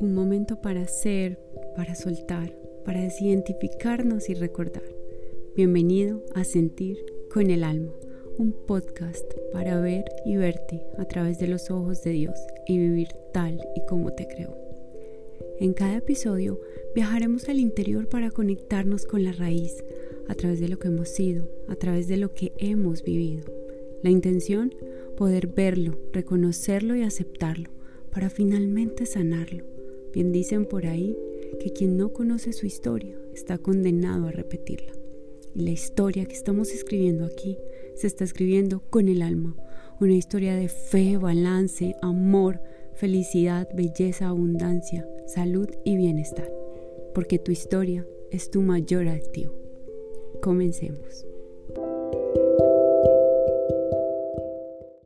un momento para ser, para soltar, para desidentificarnos y recordar. Bienvenido a Sentir con el Alma, un podcast para ver y verte a través de los ojos de Dios y vivir tal y como te creo. En cada episodio viajaremos al interior para conectarnos con la raíz, a través de lo que hemos sido, a través de lo que hemos vivido. La intención, poder verlo, reconocerlo y aceptarlo, para finalmente sanarlo Dicen por ahí que quien no conoce su historia está condenado a repetirla. Y la historia que estamos escribiendo aquí se está escribiendo con el alma. Una historia de fe, balance, amor, felicidad, belleza, abundancia, salud y bienestar. Porque tu historia es tu mayor activo. Comencemos.